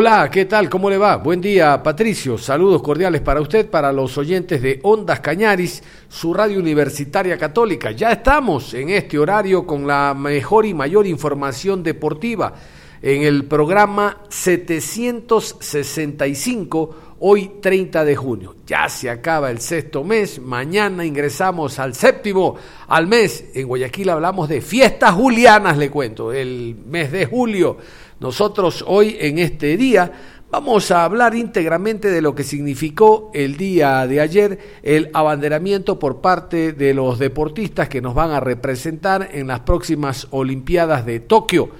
Hola, ¿qué tal? ¿Cómo le va? Buen día, Patricio. Saludos cordiales para usted, para los oyentes de Ondas Cañaris, su radio universitaria católica. Ya estamos en este horario con la mejor y mayor información deportiva en el programa 765, hoy 30 de junio. Ya se acaba el sexto mes, mañana ingresamos al séptimo al mes. En Guayaquil hablamos de fiestas julianas, le cuento, el mes de julio. Nosotros hoy en este día vamos a hablar íntegramente de lo que significó el día de ayer el abanderamiento por parte de los deportistas que nos van a representar en las próximas Olimpiadas de Tokio.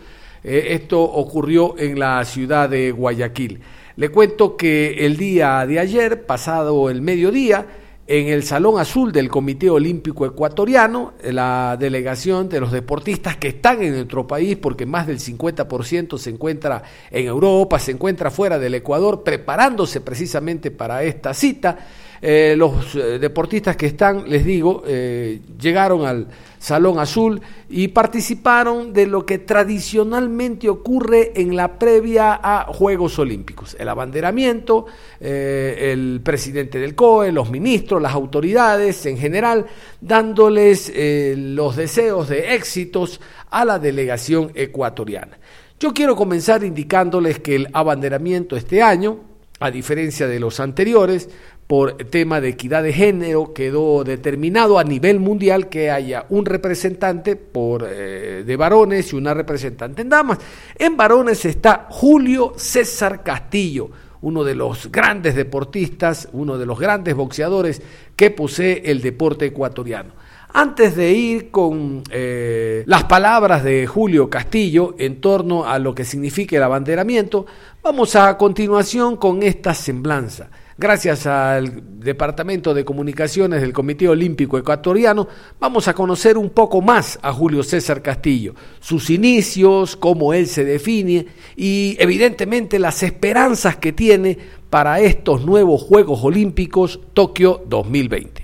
Eh, esto ocurrió en la ciudad de Guayaquil. Le cuento que el día de ayer, pasado el mediodía, en el Salón Azul del Comité Olímpico Ecuatoriano, la delegación de los deportistas que están en nuestro país, porque más del 50% se encuentra en Europa, se encuentra fuera del Ecuador, preparándose precisamente para esta cita. Eh, los eh, deportistas que están, les digo, eh, llegaron al Salón Azul y participaron de lo que tradicionalmente ocurre en la previa a Juegos Olímpicos. El abanderamiento, el presidente del COE, los ministros, las autoridades en general, dándoles los deseos de éxitos a la delegación ecuatoriana. Yo quiero comenzar indicándoles que el abanderamiento este año, a diferencia de los anteriores, por tema de equidad de género, quedó determinado a nivel mundial que haya un representante por, eh, de varones y una representante en damas. En varones está Julio César Castillo, uno de los grandes deportistas, uno de los grandes boxeadores que posee el deporte ecuatoriano. Antes de ir con eh, las palabras de Julio Castillo en torno a lo que significa el abanderamiento, vamos a continuación con esta semblanza. Gracias al Departamento de Comunicaciones del Comité Olímpico Ecuatoriano, vamos a conocer un poco más a Julio César Castillo, sus inicios, cómo él se define y evidentemente las esperanzas que tiene para estos nuevos Juegos Olímpicos Tokio 2020.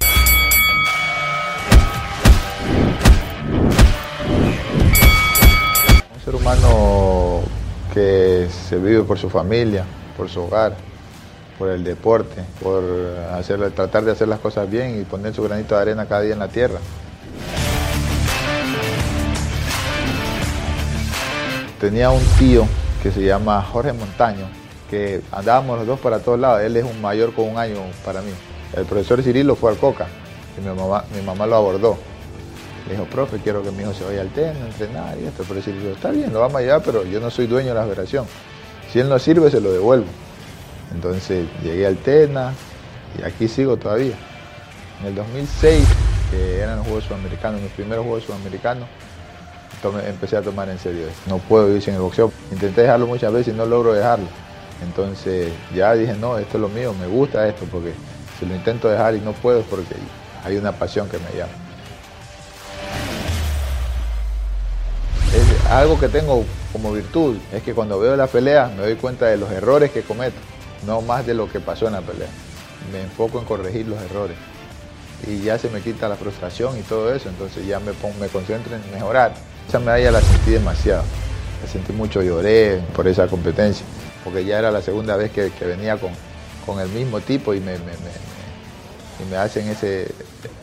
Un ser humano que se vive por su familia, por su hogar, por el deporte, por hacer, tratar de hacer las cosas bien y poner su granito de arena cada día en la tierra. Tenía un tío que se llama Jorge Montaño, que andábamos los dos para todos lados. Él es un mayor con un año para mí. El profesor Cirilo fue al Coca y mi mamá, mi mamá lo abordó. Le dijo, profe, quiero que mi hijo se vaya al tenis, a entrenar y esto. Pero Cirilo, está bien, lo vamos a llevar, pero yo no soy dueño de la federación. Si él no sirve, se lo devuelvo. Entonces llegué al TENA y aquí sigo todavía. En el 2006, que eran los Juegos Sudamericanos, mis primeros Juegos Sudamericanos, empecé a tomar en serio esto. No puedo vivir sin el boxeo. Intenté dejarlo muchas veces y no logro dejarlo. Entonces ya dije, no, esto es lo mío, me gusta esto, porque si lo intento dejar y no puedo es porque hay una pasión que me llama. Es algo que tengo como virtud, es que cuando veo la pelea me doy cuenta de los errores que cometo, no más de lo que pasó en la pelea. Me enfoco en corregir los errores y ya se me quita la frustración y todo eso, entonces ya me, me concentro en mejorar. Esa medalla la sentí demasiado, la sentí mucho, lloré por esa competencia, porque ya era la segunda vez que, venía con, con el mismo tipo y me, hacen ese,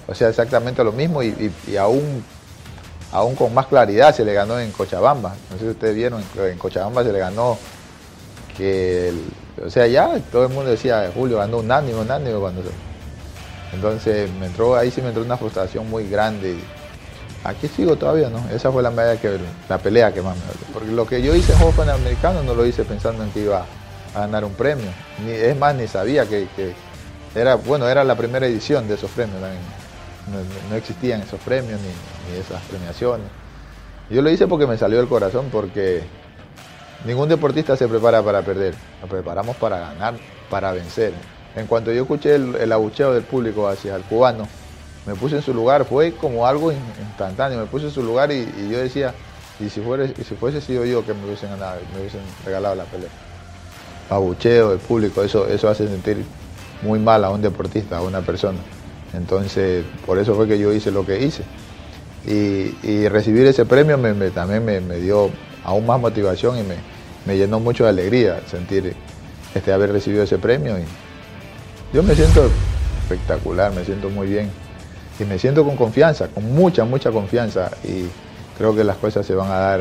o sea, exactamente lo mismo y, aún, aún con más claridad se le ganó en Cochabamba. No sé si ustedes vieron, en Cochabamba se le ganó que, el- o sea, ya todo el mundo decía, Julio ganó unánime, unánime cuando entonces me entró, ahí sí me entró una frustración muy grande. Aquí sigo todavía, ¿no? Esa fue la medalla que, la pelea que más me dolió. Porque lo que yo hice en Juegos Panamericanos no lo hice pensando en que iba a ganar un premio. Ni, es más, ni sabía que, que- Era, bueno, era la primera edición de esos premios. No, no existían esos premios ni, ni esas premiaciones. Yo lo hice porque me salió del corazón, porque ningún deportista se prepara para perder. Nos preparamos para ganar, para vencer. En cuanto yo escuché el, abucheo del público hacia el cubano, me puse en su lugar, fue como algo instantáneo, me puse en su lugar y, yo decía, y si, fuera, y si fuese sido yo que me hubiesen ganado, me hubiesen regalado la pelea. Abucheo del público, eso, eso hace sentir muy mal a un deportista, a una persona. Entonces, por eso fue que yo hice lo que hice. Y, recibir ese premio también me, dio aún más motivación y me, llenó mucho de alegría sentir este, haber recibido ese premio. Y yo me siento espectacular, me siento muy bien y me siento con confianza, con mucha, mucha confianza y creo que las cosas se van a dar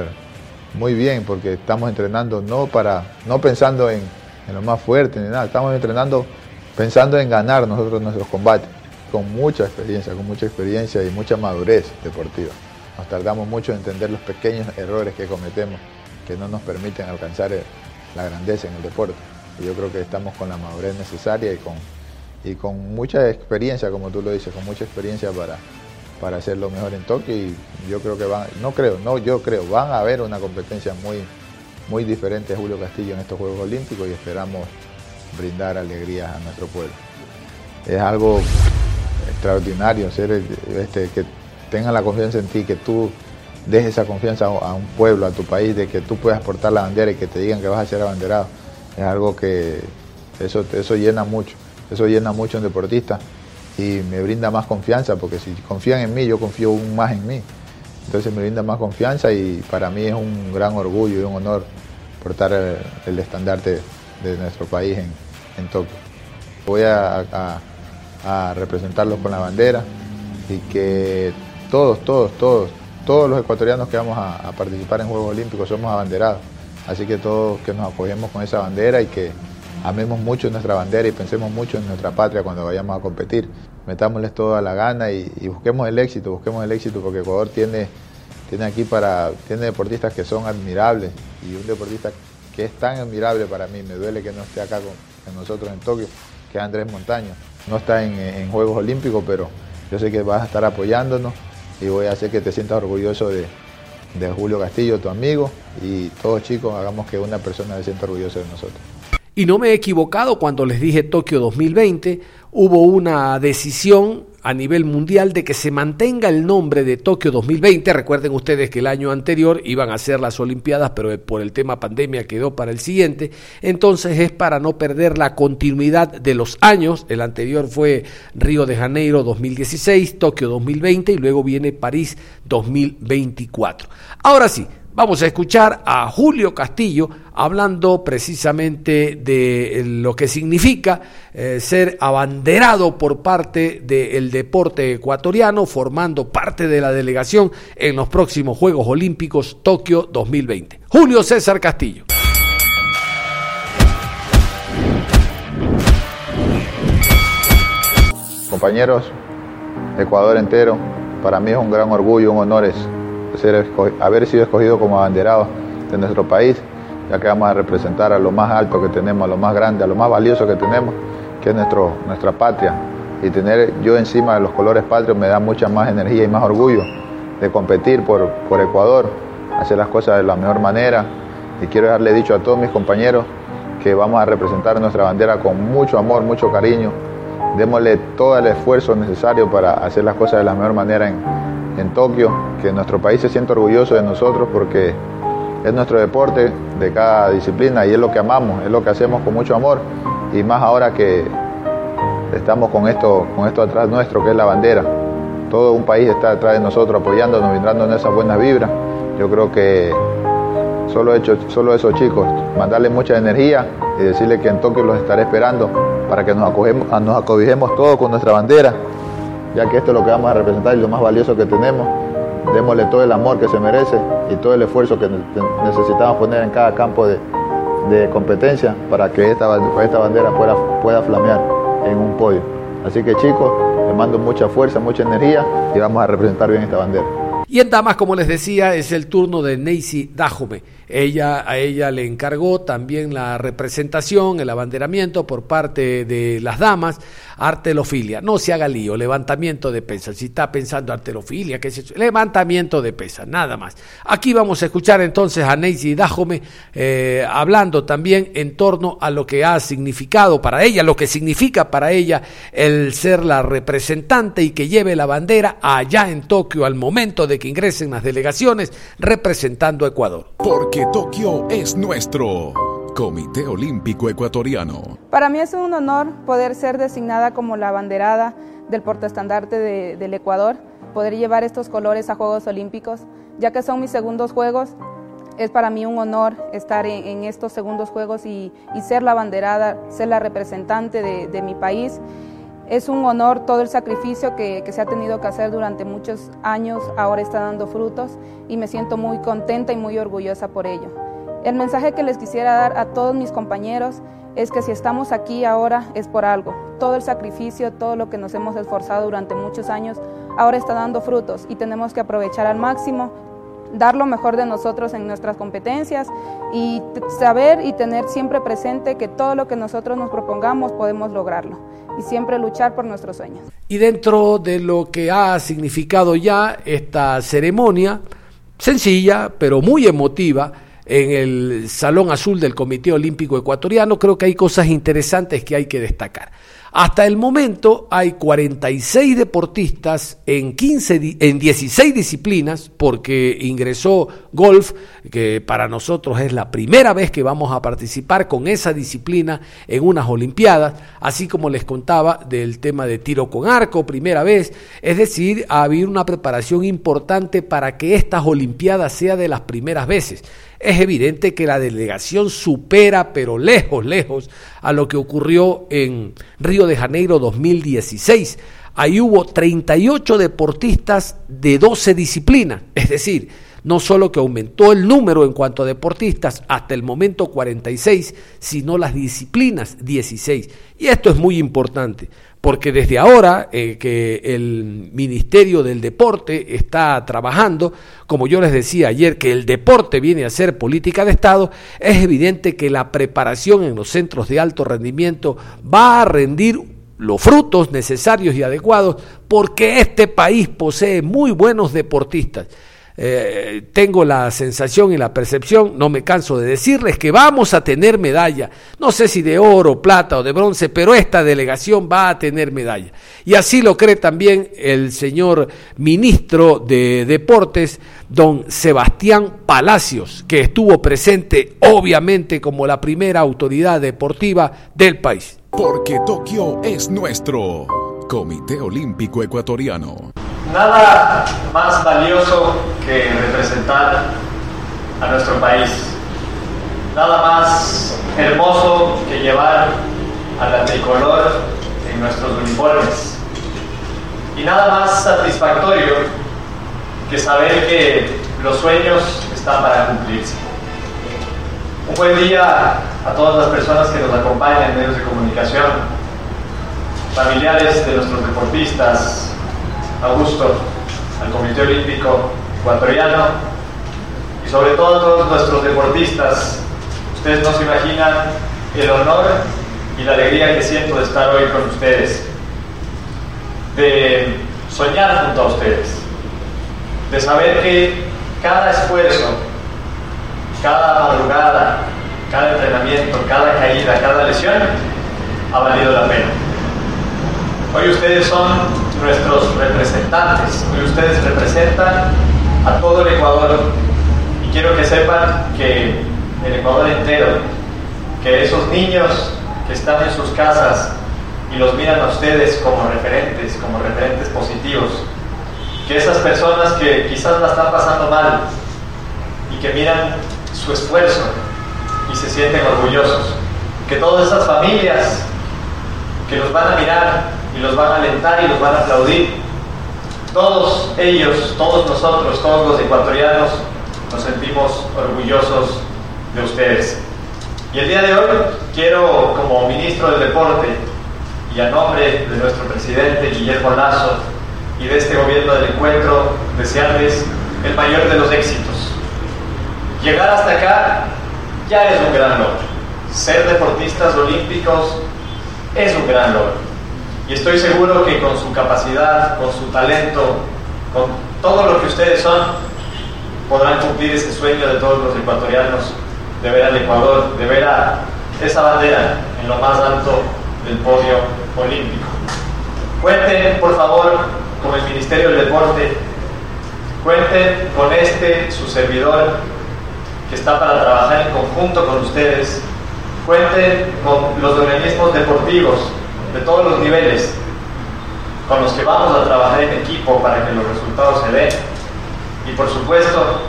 muy bien porque estamos entrenando no para, no pensando en, en lo más fuerte ni nada, estamos entrenando pensando en ganar nosotros nuestros combates, con mucha experiencia, con mucha experiencia y mucha madurez deportiva. Nos tardamos mucho en entender los pequeños errores que cometemos que no nos permiten alcanzar la grandeza en el deporte. Yo creo que estamos con la madurez necesaria y con y con mucha experiencia, como tú lo dices, con mucha experiencia para, para hacerlo mejor en Tokio y yo creo que van, no creo, no, yo creo, van a haber una competencia muy, muy diferente a Julio Castillo en estos Juegos Olímpicos y esperamos brindar alegrías a nuestro pueblo. Es algo extraordinario ser este, que tengan la confianza en ti, que tú dejes esa confianza a un pueblo, a tu país, de que tú puedas portar la bandera y que te digan que vas a ser abanderado. Es algo que eso, eso llena mucho. Eso llena mucho a un deportista y me brinda más confianza, porque si confían en mí, yo confío aún más en mí. Entonces me brinda más confianza y para mí es un gran orgullo y un honor portar el, estandarte de nuestro país en, en Tokio. Voy a, a, a representarlos con la bandera y que todos, todos, todos, todos los ecuatorianos que vamos a, participar en Juegos Olímpicos somos abanderados. Así que todos que nos acogemos con esa bandera y que amemos mucho nuestra bandera y pensemos mucho en nuestra patria cuando vayamos a competir. Metámosles toda la gana y, busquemos el éxito, busquemos el éxito porque Ecuador tiene, tiene aquí para, tiene deportistas que son admirables y un deportista que es tan admirable para mí, me duele que no esté acá con, nosotros en Tokio, que es Andrés Montaño. No está en, en, Juegos Olímpicos, pero yo sé que vas a estar apoyándonos y voy a hacer que te sientas orgulloso de, de Julio Castillo, tu amigo, y todos chicos hagamos que una persona se sienta orgullosa de nosotros. Y no me he equivocado cuando les dije Tokio 2020, hubo una decisión a nivel mundial de que se mantenga el nombre de Tokio 2020. Recuerden ustedes que el año anterior iban a ser las Olimpiadas, pero por el tema pandemia quedó para el siguiente. Entonces es para no perder la continuidad de los años. El anterior fue Río de Janeiro 2016, Tokio 2020 y luego viene París 2024. Ahora sí, Vamos a escuchar a Julio Castillo hablando precisamente de lo que significa eh, ser abanderado por parte del deporte ecuatoriano, formando parte de la delegación en los próximos Juegos Olímpicos Tokio 2020. Julio César Castillo. Compañeros, Ecuador entero, para mí es un gran orgullo, un honor es ser, haber sido escogido como abanderado de nuestro país, ya que vamos a representar a lo más alto que tenemos, a lo más grande, a lo más valioso que tenemos, que es nuestro, nuestra patria. Y tener yo encima de los colores patrios me da mucha más energía y más orgullo de competir por, por Ecuador, hacer las cosas de la mejor manera. Y quiero dejarle dicho a todos mis compañeros que vamos a representar nuestra bandera con mucho amor, mucho cariño. Démosle todo el esfuerzo necesario para hacer las cosas de la mejor manera en, en Tokio, que nuestro país se sienta orgulloso de nosotros porque es nuestro deporte de cada disciplina y es lo que amamos, es lo que hacemos con mucho amor y más ahora que estamos con esto, con esto atrás nuestro que es la bandera. Todo un país está detrás de nosotros apoyándonos, brindándonos esas buenas vibras. Yo creo que solo, hecho, solo eso chicos, mandarle mucha energía y decirle que en Tokio los estaré esperando para que nos, acogemos, nos todos con nuestra bandera ya que esto es lo que vamos a representar y lo más valioso que tenemos. Démosle todo el amor que se merece y todo el esfuerzo que necesitamos poner en cada campo de, de competencia para que esta, esta bandera pueda, pueda flamear en un podio. Así que chicos, les mando mucha fuerza, mucha energía y vamos a representar bien esta bandera. Y en damas, como les decía, es el turno de Neisy Dajome. Ella, a ella le encargó también la representación, el abanderamiento por parte de las damas, artelofilia. No se haga lío, levantamiento de pesas. Si está pensando artelofilia, ¿qué es eso? Levantamiento de pesas, nada más. Aquí vamos a escuchar entonces a Neisy Dajome eh, hablando también en torno a lo que ha significado para ella, lo que significa para ella el ser la representante y que lleve la bandera allá en Tokio al momento de que ingresen las delegaciones representando a Ecuador. Porque Tokio es nuestro. Comité Olímpico Ecuatoriano. Para mí es un honor poder ser designada como la banderada del portaestandarte de, del Ecuador, poder llevar estos colores a Juegos Olímpicos, ya que son mis segundos Juegos. Es para mí un honor estar en, en estos segundos Juegos y, ser la banderada, ser la representante de mi país es un honor todo el sacrificio que, que, se ha tenido que hacer durante muchos años, ahora está dando frutos y me siento muy contenta y muy orgullosa por ello. El mensaje que les quisiera dar a todos mis compañeros es que si estamos aquí ahora es por algo. Todo el sacrificio, todo lo que nos hemos esforzado durante muchos años, ahora está dando frutos y tenemos que aprovechar al máximo dar lo mejor de nosotros en nuestras competencias y saber y tener siempre presente que todo lo que nosotros nos propongamos podemos lograrlo y siempre luchar por nuestros sueños. Y dentro de lo que ha significado ya esta ceremonia, sencilla pero muy emotiva, en el Salón Azul del Comité Olímpico Ecuatoriano, creo que hay cosas interesantes que hay que destacar. Hasta el momento hay 46 deportistas en, 15, en 16 disciplinas, porque ingresó golf, que para nosotros es la primera vez que vamos a participar con esa disciplina en unas Olimpiadas, así como les contaba del tema de tiro con arco, primera vez. Es decir, ha habido una preparación importante para que estas Olimpiadas sea de las primeras veces es evidente que la delegación supera, pero lejos, lejos, a lo que ocurrió en Río de Janeiro 2016. Ahí hubo 38 deportistas de 12 disciplinas, es decir, no solo que aumentó el número en cuanto a deportistas, hasta el momento 46, sino las disciplinas 16. Y esto es muy importante, porque desde ahora eh, que el Ministerio del Deporte está trabajando, como yo les decía ayer, que el deporte viene a ser política de Estado, es evidente que la preparación en los centros de alto rendimiento va a rendir los frutos necesarios y adecuados porque este país posee muy buenos deportistas eh, tengo la sensación y la percepción, no me canso de decirles, que vamos a tener medalla. No sé si de oro, plata o de bronce, pero esta delegación va a tener medalla. Y así lo cree también el señor ministro de Deportes, don Sebastián Palacios, que estuvo presente obviamente como la primera autoridad deportiva del país. Porque Tokio es nuestro Comité Olímpico Ecuatoriano. Nada más valioso que representar a nuestro país. Nada más hermoso que llevar a la tricolor en nuestros uniformes. Y nada más satisfactorio que saber que los sueños están para cumplirse. Un buen día a todas las personas que nos acompañan en medios de comunicación, familiares de nuestros deportistas, Augusto, al Comité Olímpico Ecuatoriano y sobre todo a todos nuestros deportistas. Ustedes no se imaginan el honor y la alegría que siento de estar hoy con ustedes, de soñar junto a ustedes, de saber que cada esfuerzo, cada madrugada, cada entrenamiento, cada caída, cada lesión ha valido la pena. Hoy ustedes son nuestros representantes. Hoy ustedes representan a todo el Ecuador y quiero que sepan que el Ecuador entero, que esos niños que están en sus casas y los miran a ustedes como referentes, como referentes positivos, que esas personas que quizás la están pasando mal y que miran su esfuerzo y se sienten orgullosos, que todas esas familias que los van a mirar y los van a alentar y los van a aplaudir. Todos ellos, todos nosotros, todos los ecuatorianos nos sentimos orgullosos de ustedes. Y el día de hoy quiero, como ministro del Deporte y a nombre de nuestro presidente Guillermo Lazo y de este gobierno del encuentro, desearles el mayor de los éxitos. Llegar hasta acá ya es un gran logro. Ser deportistas olímpicos es un gran logro. Y estoy seguro que con su capacidad, con su talento, con todo lo que ustedes son, podrán cumplir ese sueño de todos los ecuatorianos de ver al Ecuador, de ver a esa bandera en lo más alto del podio olímpico. Cuenten, por favor, con el Ministerio del Deporte, cuenten con este, su servidor, que está para trabajar en conjunto con ustedes, cuenten con los organismos deportivos de todos los niveles, con los que vamos a trabajar en equipo para que los resultados se den. Y por supuesto,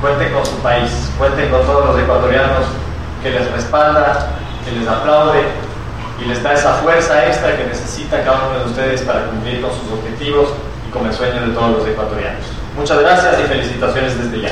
cuenten con su país, cuenten con todos los ecuatorianos que les respalda, que les aplaude y les da esa fuerza extra que necesita cada uno de ustedes para cumplir con sus objetivos y con el sueño de todos los ecuatorianos. Muchas gracias y felicitaciones desde ya.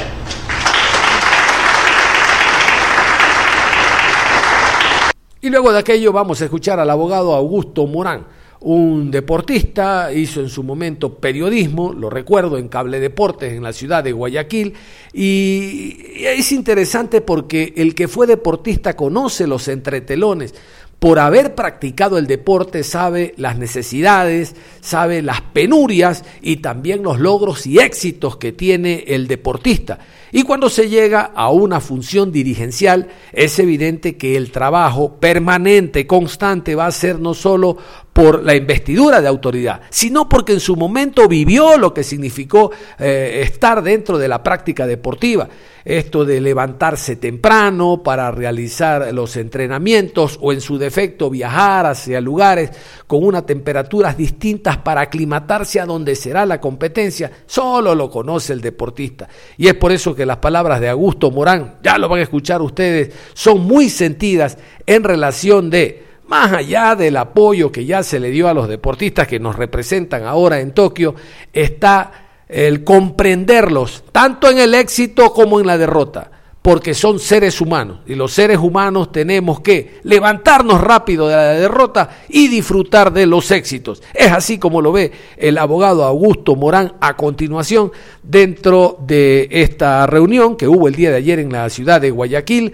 Y luego de aquello vamos a escuchar al abogado Augusto Morán, un deportista, hizo en su momento periodismo, lo recuerdo, en Cable Deportes en la ciudad de Guayaquil, y es interesante porque el que fue deportista conoce los entretelones, por haber practicado el deporte sabe las necesidades, sabe las penurias y también los logros y éxitos que tiene el deportista. Y cuando se llega a una función dirigencial, es evidente que el trabajo permanente, constante, va a ser no solo por la investidura de autoridad, sino porque en su momento vivió lo que significó eh, estar dentro de la práctica deportiva. Esto de levantarse temprano para realizar los entrenamientos o en su defecto viajar hacia lugares con unas temperaturas distintas para aclimatarse a donde será la competencia, solo lo conoce el deportista. Y es por eso que las palabras de Augusto Morán, ya lo van a escuchar ustedes, son muy sentidas en relación de más allá del apoyo que ya se le dio a los deportistas que nos representan ahora en Tokio, está el comprenderlos, tanto en el éxito como en la derrota, porque son seres humanos y los seres humanos tenemos que levantarnos rápido de la derrota y disfrutar de los éxitos. Es así como lo ve el abogado Augusto Morán a continuación dentro de esta reunión que hubo el día de ayer en la ciudad de Guayaquil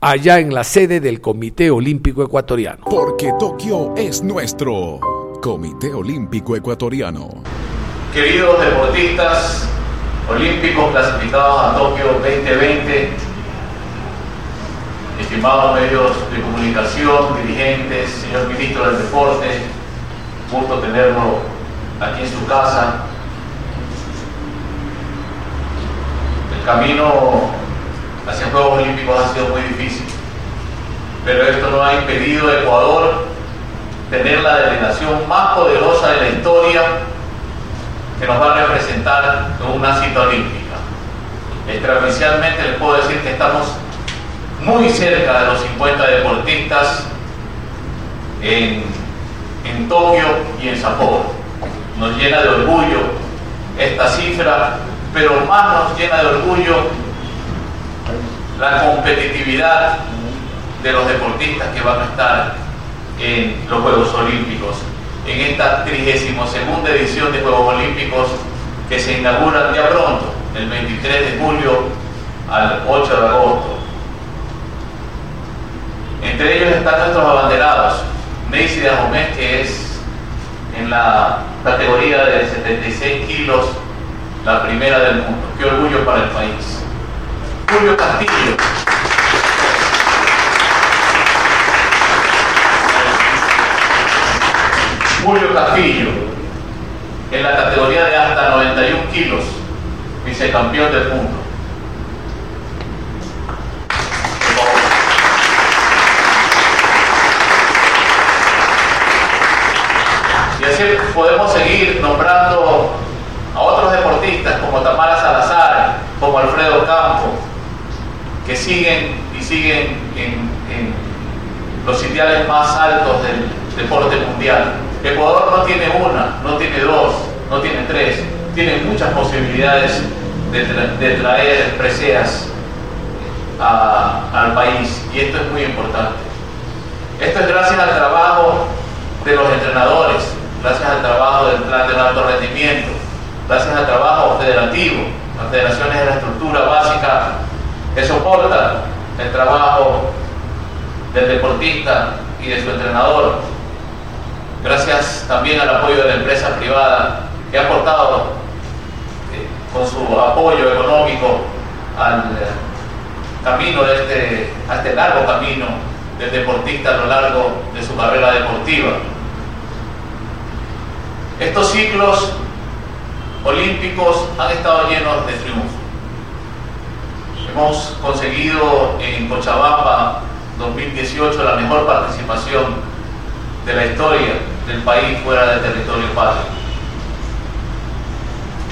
allá en la sede del Comité Olímpico Ecuatoriano. Porque Tokio es nuestro Comité Olímpico Ecuatoriano. Queridos deportistas olímpicos clasificados a Tokio 2020, estimados medios de comunicación, dirigentes, señor ministro del Deporte, gusto tenerlo aquí en su casa. El camino hacia Juegos Olímpicos ha sido muy difícil, pero esto no ha impedido a Ecuador tener la delegación más poderosa de la historia que nos va a representar en una cita olímpica. Extraoficialmente les puedo decir que estamos muy cerca de los 50 deportistas en, en Tokio y en Sapporo. Nos llena de orgullo esta cifra, pero más nos llena de orgullo la competitividad de los deportistas que van a estar en los Juegos Olímpicos en esta 32 edición de Juegos Olímpicos que se inauguran ya pronto, el 23 de julio al 8 de agosto. Entre ellos están nuestros abanderados, Neisy de Ahomé, que es en la categoría de 76 kilos la primera del mundo. Qué orgullo para el país. Julio Castillo. Julio Castillo, en la categoría de hasta 91 kilos, vicecampeón del mundo. Seguir nombrando a otros deportistas como Tamara Salazar, como Alfredo Campo, que siguen y siguen en, los ideales más altos del deporte mundial. Ecuador no tiene una, no tiene dos, no tiene tres, tiene muchas posibilidades de, traer preseas al país y esto es muy importante. Esto es gracias al trabajo de los entrenadores, gracias al trabajo del plan de alto rendimiento, gracias al trabajo federativo, Las federaciones es la estructura básica que soporta el trabajo del deportista y de su entrenador. Gracias también al apoyo de la empresa privada que ha aportado eh, con su apoyo económico al eh, camino de este, a este largo camino del deportista a lo largo de su carrera deportiva. Estos ciclos olímpicos han estado llenos de triunfos. Hemos conseguido en Cochabamba 2018 la mejor participación de la historia del país fuera del territorio patrio.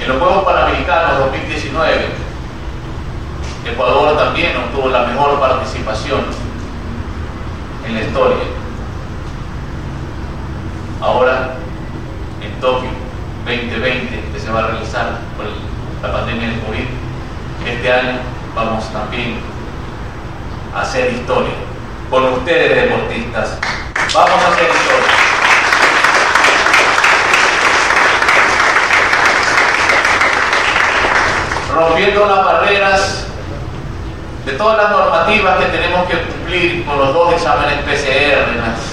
En los Juegos Panamericanos 2019, Ecuador también obtuvo la mejor participación en la historia. Ahora, Tokio 2020, que se va a realizar por la pandemia del COVID, este año vamos también a hacer historia. Con ustedes, deportistas, vamos a hacer historia. Rompiendo las barreras de todas las normativas que tenemos que cumplir con los dos exámenes PCR, las,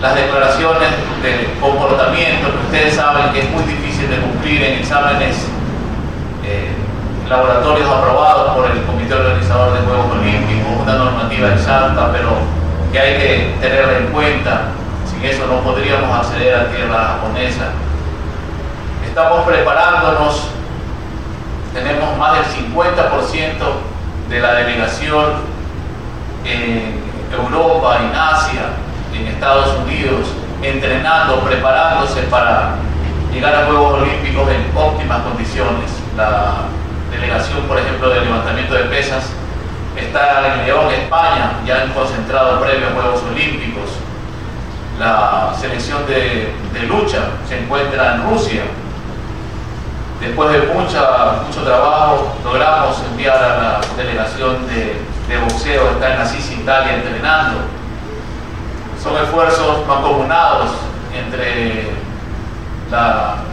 las declaraciones de comportamiento que ustedes saben que es muy difícil de cumplir en exámenes eh, laboratorios aprobados por el Comité Organizador de Juegos Olímpicos, una normativa exacta, pero que hay que tenerla en cuenta. Sin eso no podríamos acceder a tierra japonesa. Estamos preparándonos, tenemos más del 50% de la delegación en Europa, en Asia, en Estados Unidos, entrenando, preparándose para llegar a Juegos Olímpicos en óptimas condiciones. La delegación, por ejemplo, de levantamiento de pesas está en León, España, ya han concentrado previo a Juegos Olímpicos. La selección de, de lucha se encuentra en Rusia, Después de mucha, mucho trabajo, logramos enviar a la delegación de, de boxeo, está en Assisi, Italia, entrenando. Son esfuerzos mancomunados entre el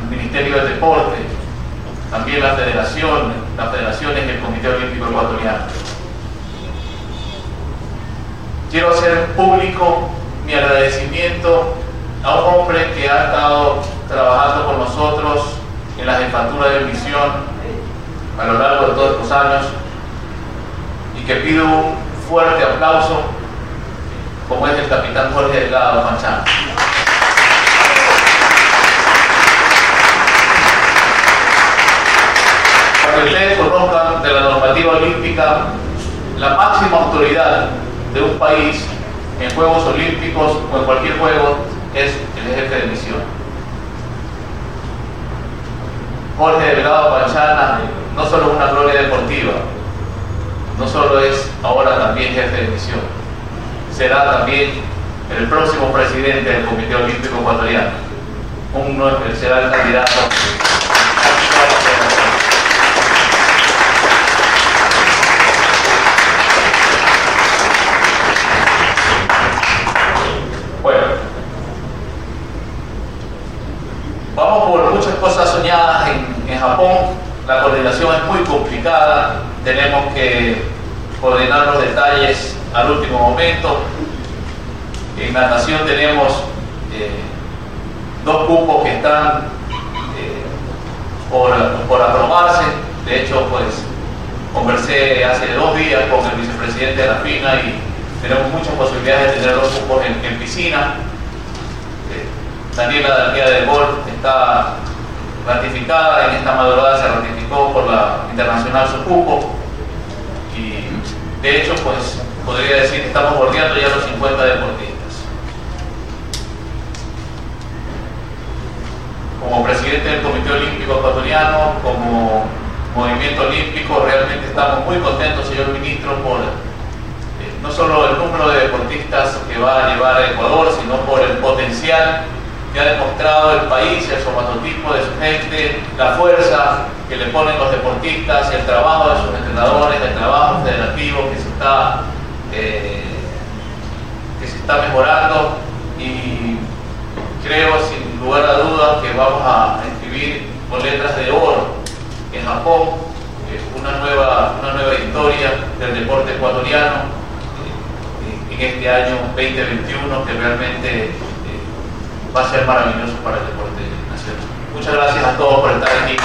Ministerio de Deporte, también la federación, las federaciones y el Comité Olímpico Ecuatoriano. Quiero hacer público mi agradecimiento a un hombre que ha estado trabajando con nosotros en la jefatura de misión a lo largo de todos estos años y que pido un fuerte aplauso como es el capitán Jorge Delgado Manchán. Para que ustedes conozcan de la normativa olímpica, la máxima autoridad de un país en Juegos Olímpicos o en cualquier juego es el jefe de misión. Jorge Delgado Panchana no solo es una gloria deportiva, no solo es ahora también jefe de misión, será también el próximo presidente del Comité Olímpico Ecuatoriano, un, será el candidato. Bueno, vamos por muchas cosas soñadas en, en Japón. La coordinación es muy complicada. Tenemos que coordinar los detalles al último momento. En natación tenemos eh, dos cupos que están eh, por, por aprobarse. De hecho, pues conversé hace dos días con el vicepresidente de la FINA y tenemos muchas posibilidades de tener dos cupos en, en piscina. Eh, también la Alquía del Golf está ratificada, en esta madrugada se ratificó por la internacional su cupo y de hecho pues podría decir que estamos bordeando ya los 50 deportistas. Como presidente del Comité Olímpico Ecuatoriano, como movimiento olímpico, realmente estamos muy contentos, señor ministro, por eh, no solo el número de deportistas que va a llevar a Ecuador, sino por el potencial que ha demostrado el país, el somatotipo de su gente, la fuerza que le ponen los deportistas, el trabajo de sus entrenadores, el trabajo federativo que se está, eh, que se está mejorando y creo sin lugar a dudas que vamos a escribir con letras de oro en Japón una nueva, una nueva historia del deporte ecuatoriano eh, en este año 2021 que realmente eh, va a ser maravilloso para el deporte nacional. Muchas gracias a todos por estar aquí.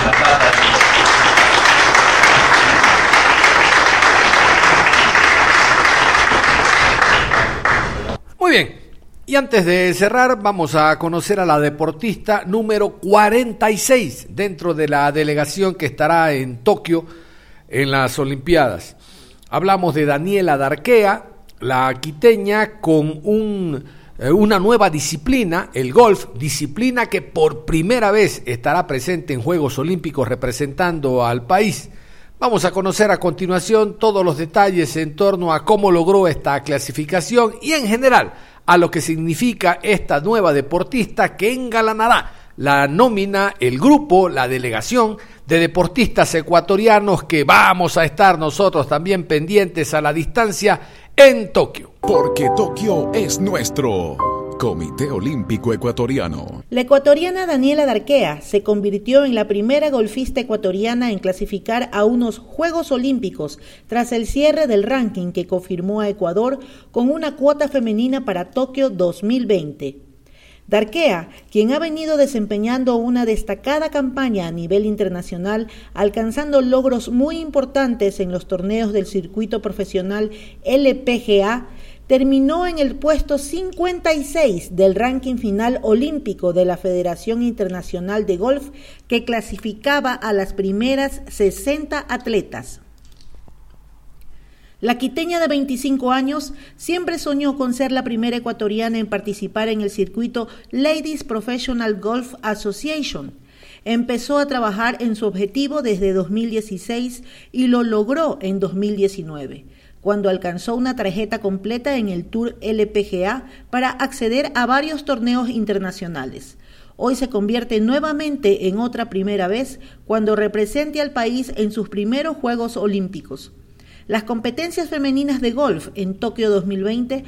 Muy bien. Y antes de cerrar, vamos a conocer a la deportista número 46 dentro de la delegación que estará en Tokio en las Olimpiadas. Hablamos de Daniela Darquea, la quiteña con un, eh, una nueva disciplina, el golf, disciplina que por primera vez estará presente en Juegos Olímpicos representando al país. Vamos a conocer a continuación todos los detalles en torno a cómo logró esta clasificación y en general a lo que significa esta nueva deportista que engalanará la nómina, el grupo, la delegación de deportistas ecuatorianos que vamos a estar nosotros también pendientes a la distancia en Tokio. Porque Tokio es nuestro. Comité Olímpico Ecuatoriano. La ecuatoriana Daniela Darquea se convirtió en la primera golfista ecuatoriana en clasificar a unos Juegos Olímpicos tras el cierre del ranking que confirmó a Ecuador con una cuota femenina para Tokio 2020. Darquea, quien ha venido desempeñando una destacada campaña a nivel internacional, alcanzando logros muy importantes en los torneos del circuito profesional LPGA, terminó en el puesto 56 del ranking final olímpico de la Federación Internacional de Golf que clasificaba a las primeras 60 atletas. La quiteña de 25 años siempre soñó con ser la primera ecuatoriana en participar en el circuito Ladies Professional Golf Association. Empezó a trabajar en su objetivo desde 2016 y lo logró en 2019 cuando alcanzó una tarjeta completa en el Tour LPGA para acceder a varios torneos internacionales. Hoy se convierte nuevamente en otra primera vez cuando represente al país en sus primeros Juegos Olímpicos. Las competencias femeninas de golf en Tokio 2020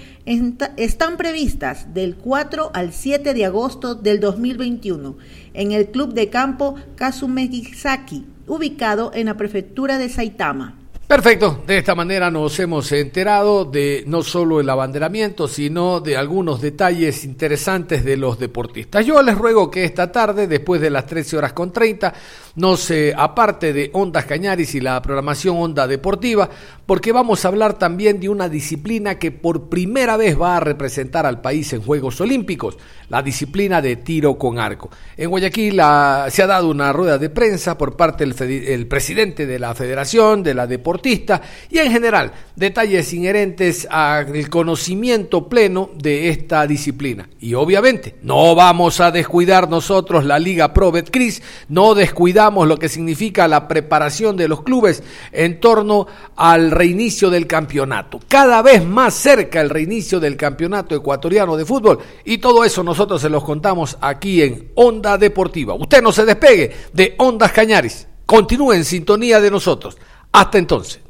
están previstas del 4 al 7 de agosto del 2021 en el club de campo Kazumekisaki, ubicado en la prefectura de Saitama. Perfecto, de esta manera nos hemos enterado de no solo el abanderamiento, sino de algunos detalles interesantes de los deportistas. Yo les ruego que esta tarde, después de las 13 horas con 30, no se aparte de Ondas Cañaris y la programación Onda Deportiva, porque vamos a hablar también de una disciplina que por primera vez va a representar al país en Juegos Olímpicos, la disciplina de tiro con arco. En Guayaquil se ha dado una rueda de prensa por parte del presidente de la Federación, de la Deportiva, y en general detalles inherentes al conocimiento pleno de esta disciplina. Y obviamente no vamos a descuidar nosotros la Liga Pro Betcris, no descuidamos lo que significa la preparación de los clubes en torno al reinicio del campeonato. Cada vez más cerca el reinicio del campeonato ecuatoriano de fútbol y todo eso nosotros se los contamos aquí en Onda Deportiva. Usted no se despegue de Ondas Cañaris. Continúe en sintonía de nosotros. Hasta entonces.